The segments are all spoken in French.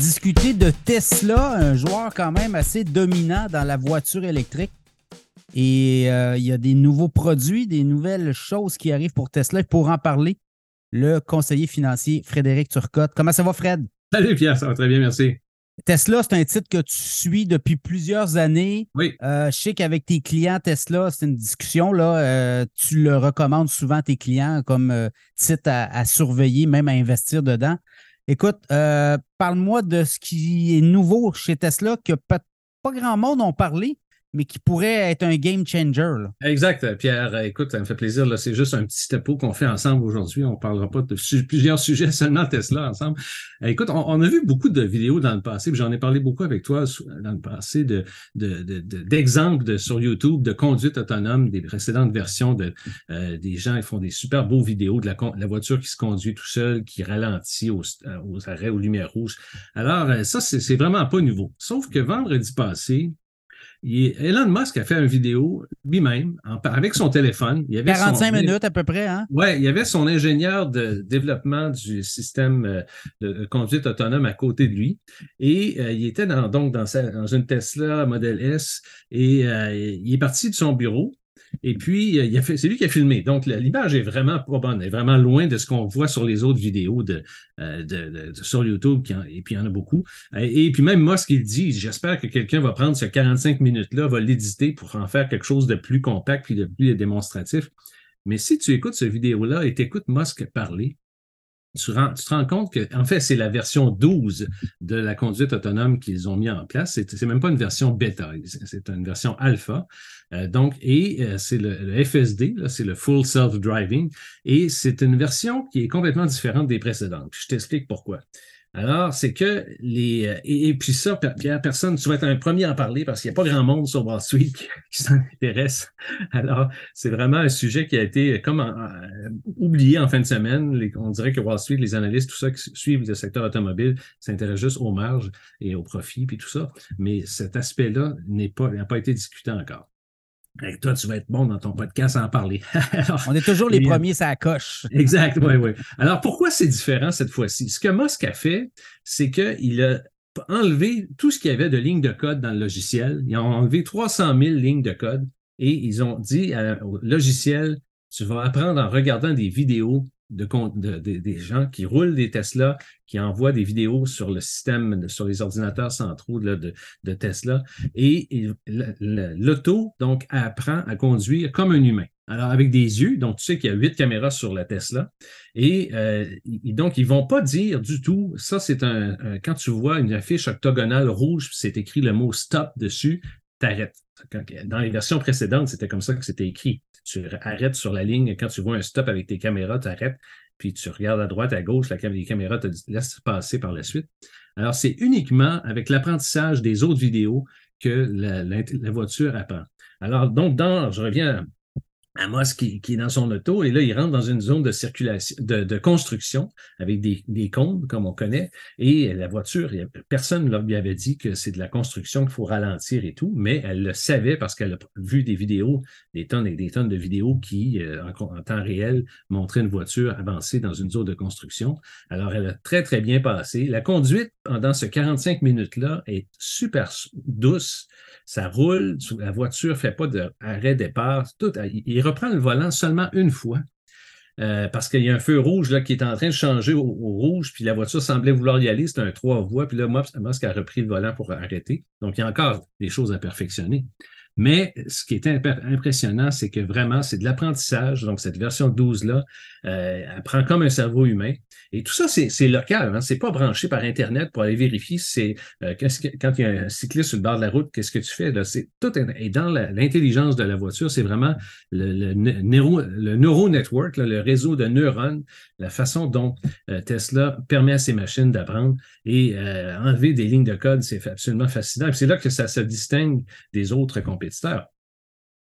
discuter de Tesla, un joueur quand même assez dominant dans la voiture électrique. Et euh, il y a des nouveaux produits, des nouvelles choses qui arrivent pour Tesla. Pour en parler, le conseiller financier Frédéric Turcotte. Comment ça va, Fred? Salut Pierre, ça va très bien, merci. Tesla, c'est un titre que tu suis depuis plusieurs années. Oui. Euh, je sais qu'avec tes clients Tesla, c'est une discussion. Là, euh, tu le recommandes souvent à tes clients comme euh, titre à, surveiller, même à investir dedans. Écoute, parle-moi de ce qui est nouveau chez Tesla que pas, pas grand monde ont parlé, mais qui pourrait être un game changer. Exact, Pierre. Écoute, ça me fait plaisir. C'est juste un petit tapeau qu'on fait ensemble aujourd'hui. On ne parlera pas de plusieurs sujets, seulement Tesla ensemble. Écoute, on, a vu beaucoup de vidéos dans le passé, j'en ai parlé beaucoup avec toi dans le passé, d'exemples de, sur YouTube de conduite autonome des précédentes versions de euh, des gens qui font des super beaux vidéos de la, voiture qui se conduit tout seul, qui ralentit aux, aux arrêts, aux lumières rouges. Alors, euh, ça, c'est vraiment pas nouveau. Sauf que vendredi passé, Elon Musk a fait une vidéo lui-même avec son téléphone. Il y avait 45 minutes à peu près, hein? Oui, il y avait son ingénieur de développement du système euh, de conduite autonome à côté de lui. Et euh, il était donc dans, dans, une Tesla Model S et euh, il est parti de son bureau et puis, euh, c'est lui qui a filmé. Donc, l'image est vraiment pas bonne, est vraiment loin de ce qu'on voit sur les autres vidéos de, euh, sur YouTube, et puis il y en a beaucoup. Et, puis même ce qu'il dit, j'espère que quelqu'un va prendre ce 45 minutes-là, va l'éditer pour en faire quelque chose de plus compact puis de plus démonstratif. Mais si tu écoutes cette vidéo-là et tu écoutes Musk parler, tu, te rends compte que, en fait, c'est la version 12 de la conduite autonome qu'ils ont mis en place. C'est même pas une version bêta, c'est une version alpha. Euh, donc, et euh, c'est le, FSD, c'est le Full Self-Driving, et c'est une version qui est complètement différente des précédentes. je t'explique pourquoi. Alors, c'est que les. Euh, et, puis ça, Pierre, personne, tu vas être un premier à en parler parce qu'il n'y a pas grand monde sur Wall Street qui, s'en intéresse. Alors, c'est vraiment un sujet qui a été comme oublié en fin de semaine. on dirait que Wall Street, les analystes, tout ça qui suivent le secteur automobile, s'intéressent juste aux marges et aux profits, puis tout ça. Mais cet aspect-là n'est pas, n'a pas été discuté encore. Toi, tu vas être bon dans ton podcast à en parler. On est toujours les premiers, ça coche. Exact, oui, oui. Alors, pourquoi c'est différent cette fois-ci? Ce que Musk a fait, c'est qu'il a enlevé tout ce qu'il y avait de lignes de code dans le logiciel. Ils ont enlevé 300 000 lignes de code et ils ont dit au logiciel, tu vas apprendre en regardant des vidéos de, des gens qui roulent des Tesla, qui envoient des vidéos sur le système, sur les ordinateurs centraux de, Tesla. Et, l'auto, donc, apprend à conduire comme un humain. Alors, avec des yeux, donc tu sais qu'il y a huit caméras sur la Tesla. Et, euh, donc, ils ne vont pas dire du tout, ça c'est un, quand tu vois une affiche octogonale rouge, c'est écrit le mot stop dessus, t'arrêtes. Dans les versions précédentes, c'était comme ça que c'était écrit tu arrêtes sur la ligne. Quand tu vois un stop avec tes caméras, tu arrêtes, puis tu regardes à droite, à gauche, la, les caméras te laissent passer par la suite. Alors, c'est uniquement avec l'apprentissage des autres vidéos que la, voiture apprend. Alors, donc, dans, je reviens Amos qui, est dans son auto et là, il rentre dans une zone de circulation, de, construction avec des, des, comme on connaît, et la voiture, personne ne lui avait dit que c'est de la construction qu'il faut ralentir et tout, mais elle le savait parce qu'elle a vu des vidéos, des tonnes et des tonnes de vidéos qui, euh, en, temps réel, montraient une voiture avancer dans une zone de construction. Alors, elle a très, très bien passé. La conduite pendant ce 45 minutes-là est super douce ça roule, la voiture ne fait pas d'arrêt-départ. Tout, il reprend le volant seulement une fois. Euh, parce qu'il y a un feu rouge là, qui est en train de changer au, rouge, puis la voiture semblait vouloir y aller, c'est un trois voies, puis là, Musk a repris le volant pour arrêter. Donc, il y a encore des choses à perfectionner. Mais ce qui est impressionnant, c'est que vraiment, c'est de l'apprentissage. Donc, cette version 12-là, euh, elle prend comme un cerveau humain. Et tout ça, c'est local. Hein? C'est pas branché par Internet pour aller vérifier. C'est euh, quand il y a un cycliste sur le bord de la route, qu'est-ce que tu fais? Là? Tout est, dans l'intelligence de la voiture, c'est vraiment le, le, neuro, le neuro network, le réseau de neurones, la façon dont euh, Tesla permet à ses machines d'apprendre et euh, enlever des lignes de code, c'est absolument fascinant. C'est là que ça se distingue des autres compétiteurs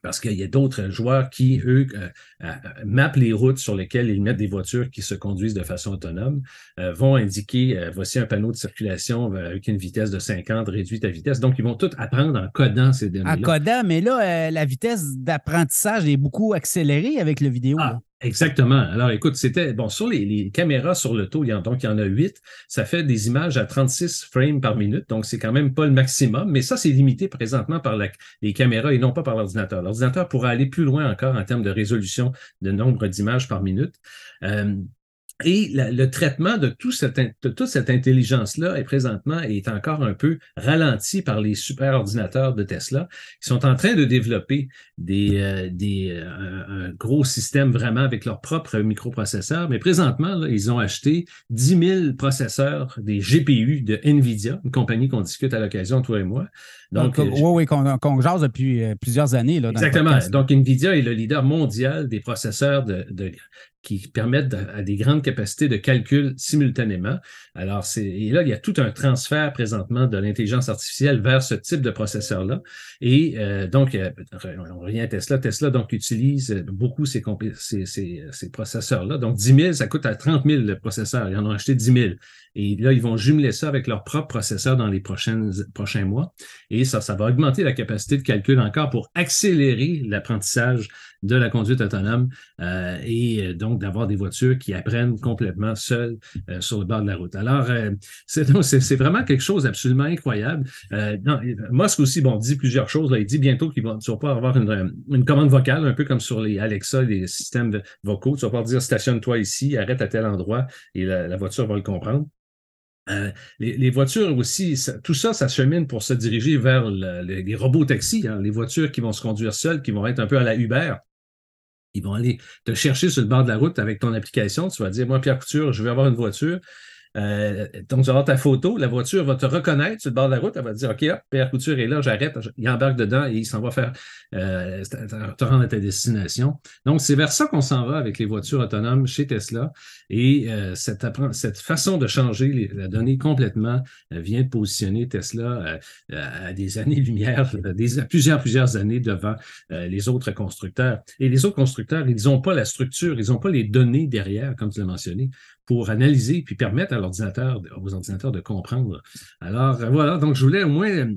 parce qu'il y a d'autres joueurs qui, eux, euh, euh, mappent les routes sur lesquelles ils mettent des voitures qui se conduisent de façon autonome, euh, vont indiquer, voici un panneau de circulation avec une vitesse de 50, réduite à vitesse. Donc, ils vont tout apprendre en codant ces données-là. En codant, mais là, la vitesse d'apprentissage est beaucoup accélérée avec le vidéo. Ah, Exactement. Alors, écoute, c'était bon sur les, caméras sur le taux, il y en, donc il y en a huit. Ça fait des images à 36 frames par minute, donc c'est quand même pas le maximum, mais ça, c'est limité présentement par les caméras et non pas par l'ordinateur. L'ordinateur pourra aller plus loin encore en termes de résolution de nombre d'images par minute. Euh, et le traitement de, tout de toute cette intelligence-là est présentement est encore un peu ralenti par les super ordinateurs de Tesla qui sont en train de développer des, euh, des euh, un gros système vraiment avec leur propre microprocesseur. Mais présentement, ils ont acheté 10 000 processeurs des GPU de NVIDIA, une compagnie qu'on discute à l'occasion, toi et moi. Donc, oui, oui, qu'on jase depuis euh, plusieurs années. Là, exactement. Donc, NVIDIA est le leader mondial des processeurs de, de qui permettent à des grandes capacités de calcul simultanément. Alors, c'est, et là, il y a tout un transfert présentement de l'intelligence artificielle vers ce type de processeur-là. Et euh, donc, euh, on revient à Tesla. Tesla, donc, utilise beaucoup ces, ces, ces, ces processeurs-là. Donc, 10 000, ça coûte à 30 000 le processeur. Ils en ont acheté 10 000. Et là, ils vont jumeler ça avec leur propre processeur dans les prochaines, prochains mois. Et ça, ça va augmenter la capacité de calcul encore pour accélérer l'apprentissage de la conduite autonome euh, et donc d'avoir des voitures qui apprennent complètement seules euh, sur le bord de la route. Alors, euh, c'est vraiment quelque chose d'absolument incroyable. Musk aussi, bon, dit plusieurs choses. Il dit bientôt qu'il va, tu vas pas avoir une, une, commande vocale, un peu comme sur les Alexa, les systèmes vocaux. Tu vas pouvoir dire stationne-toi ici, arrête à tel endroit et la voiture va le comprendre. Euh, les, voitures aussi, tout ça, ça chemine pour se diriger vers les, robots taxis, hein, les voitures qui vont se conduire seules, qui vont être un peu à la Uber. Ils vont aller te chercher sur le bord de la route avec ton application. Tu vas dire, moi, Pierre Couture, je veux avoir une voiture. Euh, donc, tu vas avoir ta photo, la voiture va te reconnaître sur le bord de la route, elle va te dire OK, hop, Pierre Couture est là, j'arrête, il embarque dedans et il s'en va faire euh, te rendre à ta destination. Donc, c'est vers ça qu'on s'en va avec les voitures autonomes chez Tesla. Et euh, cette, façon de changer la donnée complètement vient de positionner Tesla à des années-lumière, des, plusieurs, plusieurs années devant les autres constructeurs. Et les autres constructeurs, ils n'ont pas la structure, ils n'ont pas les données derrière, comme tu l'as mentionné, pour analyser puis permettre à l'ordinateur, aux ordinateurs de comprendre. Alors euh, voilà, donc je voulais au moins euh,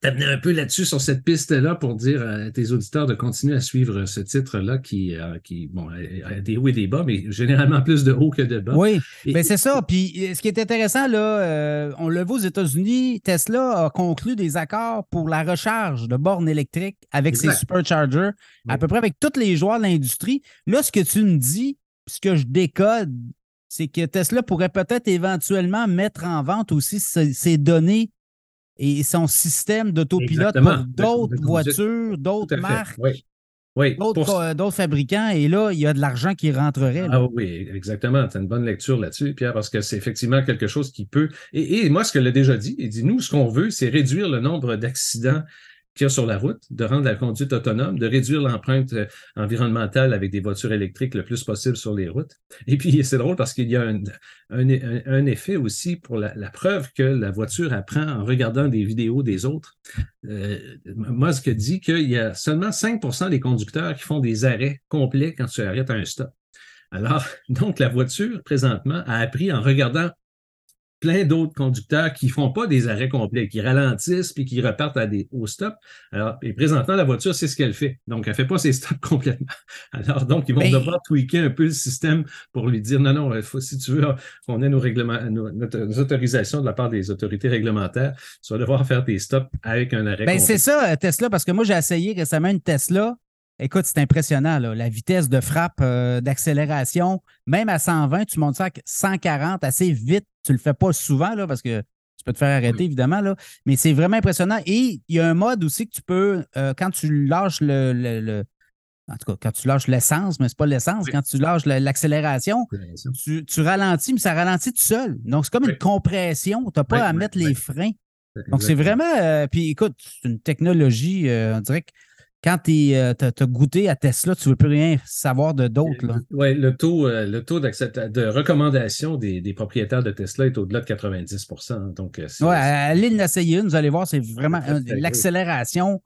t'amener un peu là-dessus sur cette piste-là pour dire à tes auditeurs de continuer à suivre ce titre-là qui, euh, qui bon, a des hauts et des bas, mais généralement plus de hauts que de bas. Oui, mais c'est ça. Puis ce qui est intéressant, là, on le voit aux États-Unis, Tesla a conclu des accords pour la recharge de bornes électriques avec ses superchargers, à peu près avec tous les joueurs de l'industrie. Là, ce que tu me dis, ce que je décode, c'est que Tesla pourrait peut-être éventuellement mettre en vente aussi ses, données et son système d'autopilote pour d'autres voitures, d'autres marques. Oui. D'autres, fabricants, et là, il y a de l'argent qui rentrerait. Ah oui, exactement. Tu as une bonne lecture là-dessus, Pierre, parce que c'est effectivement quelque chose qui peut. Et, et moi, ce que l'a déjà dit, il dit nous, ce qu'on veut, c'est réduire le nombre d'accidents qu'il y a sur la route, de rendre la conduite autonome, de réduire l'empreinte euh, environnementale avec des voitures électriques le plus possible sur les routes. Et puis, c'est drôle parce qu'il y a un, effet aussi pour la, preuve que la voiture apprend en regardant des vidéos des autres. Euh, Musk dit qu'il y a seulement 5% des conducteurs qui font des arrêts complets quand tu arrêtes à un stop. Alors, donc, la voiture, présentement, a appris en regardant plein d'autres conducteurs qui ne font pas des arrêts complets, qui ralentissent puis qui repartent à des, au stop. Alors, et présentement, la voiture, c'est ce qu'elle fait. Donc, elle ne fait pas ses stops complètement. Alors, donc, ils vont devoir tweaker un peu le système pour lui dire non, non, faut, si tu veux qu'on ait nos, règlements, nos, autorisations de la part des autorités réglementaires, tu vas devoir faire tes stops avec un arrêt. Ben, c'est ça, Tesla, parce que moi, j'ai essayé récemment une Tesla. Écoute, c'est impressionnant, la vitesse de frappe, euh, d'accélération. Même à 120, tu montes ça à 140 assez vite. Tu ne le fais pas souvent là, parce que tu peux te faire arrêter, évidemment. Là. Mais c'est vraiment impressionnant. Et il y a un mode aussi que tu peux, euh, quand tu lâches le, En tout cas, quand tu lâches l'essence, mais ce n'est pas l'essence, quand tu lâches l'accélération, tu, ralentis, mais ça ralentit tout seul. Donc, c'est comme une compression. Tu n'as pas à mettre les freins. Donc, c'est vraiment. Euh, puis écoute, c'est une technologie, on dirait que quand tu euh, as, goûté à Tesla, tu ne veux plus rien savoir de d'autres. Oui, le tôt, euh, le taux de recommandation des, propriétaires de Tesla est au-delà de 90 Donc, euh, Oui, allez l'essayer une, vous allez voir, c'est vraiment l'accélération,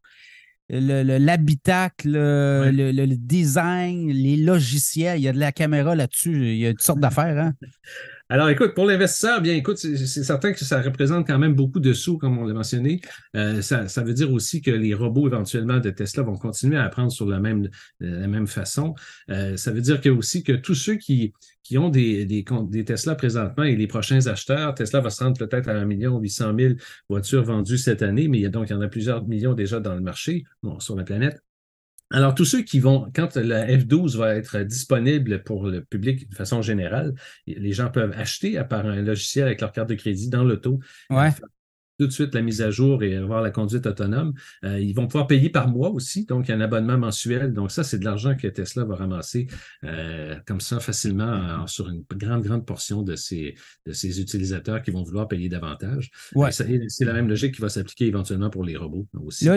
l'habitacle, le, design, les logiciels. Il y a de la caméra là-dessus, il y a toutes sortes d'affaires. Hein? Alors, écoute, pour l'investisseur, bien, écoute, c'est certain que ça représente quand même beaucoup de sous, comme on l'a mentionné. Euh, ça, veut dire aussi que les robots, éventuellement, de Tesla vont continuer à apprendre sur la même, la même façon. Euh, ça veut dire que aussi que tous ceux qui, qui ont des, des, des, Tesla présentement et les prochains acheteurs, Tesla va se rendre peut-être à 1 million 800 000 voitures vendues cette année, mais il y a donc il y en a plusieurs millions déjà dans le marché, bon, sur la planète. Alors, tous ceux qui vont, quand la F12 va être disponible pour le public de façon générale, les gens peuvent acheter à part un logiciel avec leur carte de crédit dans l'auto. Ouais. Tout de suite la mise à jour et avoir la conduite autonome. Euh, ils vont pouvoir payer par mois aussi, donc il y a un abonnement mensuel. Donc, ça, c'est de l'argent que Tesla va ramasser euh, comme ça facilement sur une grande, grande portion de ses, de ses utilisateurs qui vont vouloir payer davantage. Ouais. C'est la même logique qui va s'appliquer éventuellement pour les robots aussi.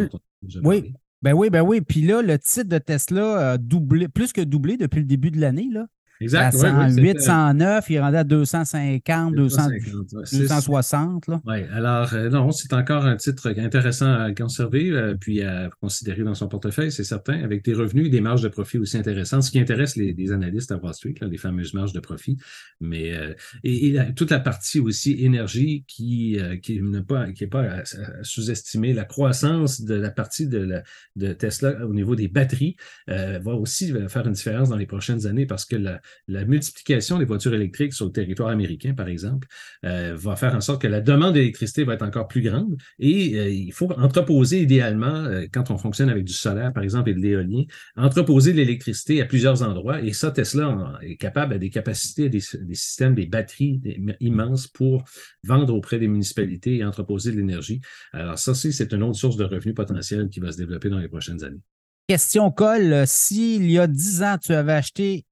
oui. Ben oui, ben oui. Puis là, le titre de Tesla a doublé, plus que doublé depuis le début de l'année. Là. Exact. À 108, 109, il est rendu à 250, 260. Oui, alors euh, non, c'est encore un titre intéressant à conserver euh, puis à considérer dans son portefeuille, c'est certain, avec des revenus et des marges de profit aussi intéressantes, ce qui intéresse les, analystes à Wall Street, les fameuses marges de profit. Mais euh, et, toute la partie aussi énergie qui, qui n'est pas, qui est pas à, sous-estimer, la croissance de la partie de, de Tesla au niveau des batteries va aussi faire une différence dans les prochaines années parce que la, la multiplication des voitures électriques sur le territoire américain, par exemple, euh, va faire en sorte que la demande d'électricité va être encore plus grande et euh, il faut entreposer idéalement, euh, quand on fonctionne avec du solaire, par exemple, et de l'éolien, entreposer l'électricité à plusieurs endroits et ça, Tesla est capable à des capacités, des, systèmes, des batteries immenses pour vendre auprès des municipalités et entreposer de l'énergie. Alors ça, c'est une autre source de revenus potentiels qui va se développer dans les prochaines années. Question Cole, s'il y a 10 ans, tu avais acheté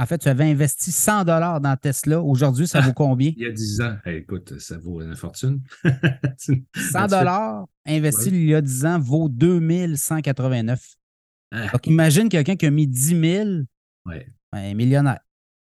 en fait, tu avais investi 100 dollars dans Tesla. Aujourd'hui, ça vaut combien? il y a 10 ans. écoute, ça vaut une fortune. 100 dollars investi il y a 10 ans vaut 2189. Ah. Donc, imagine quelqu'un qui a mis 10 000, ouais. un millionnaire.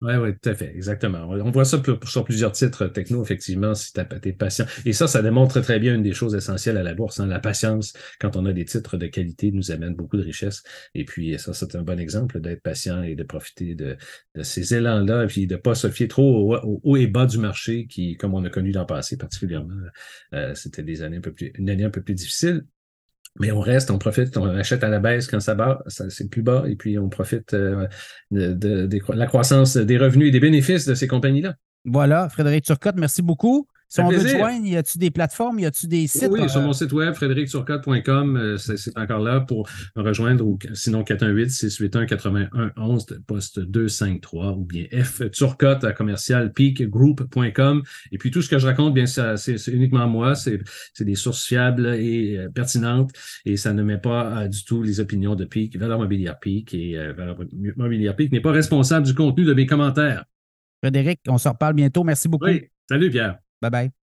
Oui, oui, tout à fait, exactement. On voit ça sur plusieurs titres techno, effectivement, si tu es patient. Et ça, ça démontre très bien une des choses essentielles à la bourse. Hein. La patience, quand on a des titres de qualité, nous amène beaucoup de richesse. Et puis, ça, c'est un bon exemple d'être patient et de profiter de, ces élans-là, puis de ne pas se fier trop au, haut et bas du marché, qui, comme on a connu dans le passé particulièrement, euh, c'était des années un peu plus, une année un peu plus difficile. Mais on reste, on profite, on achète à la baisse quand ça bat, c'est plus bas, et puis on profite euh, de, la croissance des revenus et des bénéfices de ces compagnies-là. Voilà, Frédéric Turcotte, merci beaucoup. Si on veut te joindre, y a-tu des plateformes, y a-tu des sites? Oui, sur mon site web, frédéricturcotte.com, euh, c'est encore là pour me rejoindre, ou sinon 418-681-8111, poste 253, ou bien F Turcotte à commercial peakgroup.com. Et puis tout ce que je raconte, bien, c'est uniquement moi, c'est des sources fiables et euh, pertinentes, et ça ne met pas euh, du tout les opinions de Peak, Valeur Mobilière Peak, et Valeur Mobilière Peak n'est pas responsable du contenu de mes commentaires. Frédéric, on se reparle bientôt. Merci beaucoup. Oui, salut Pierre. 拜拜。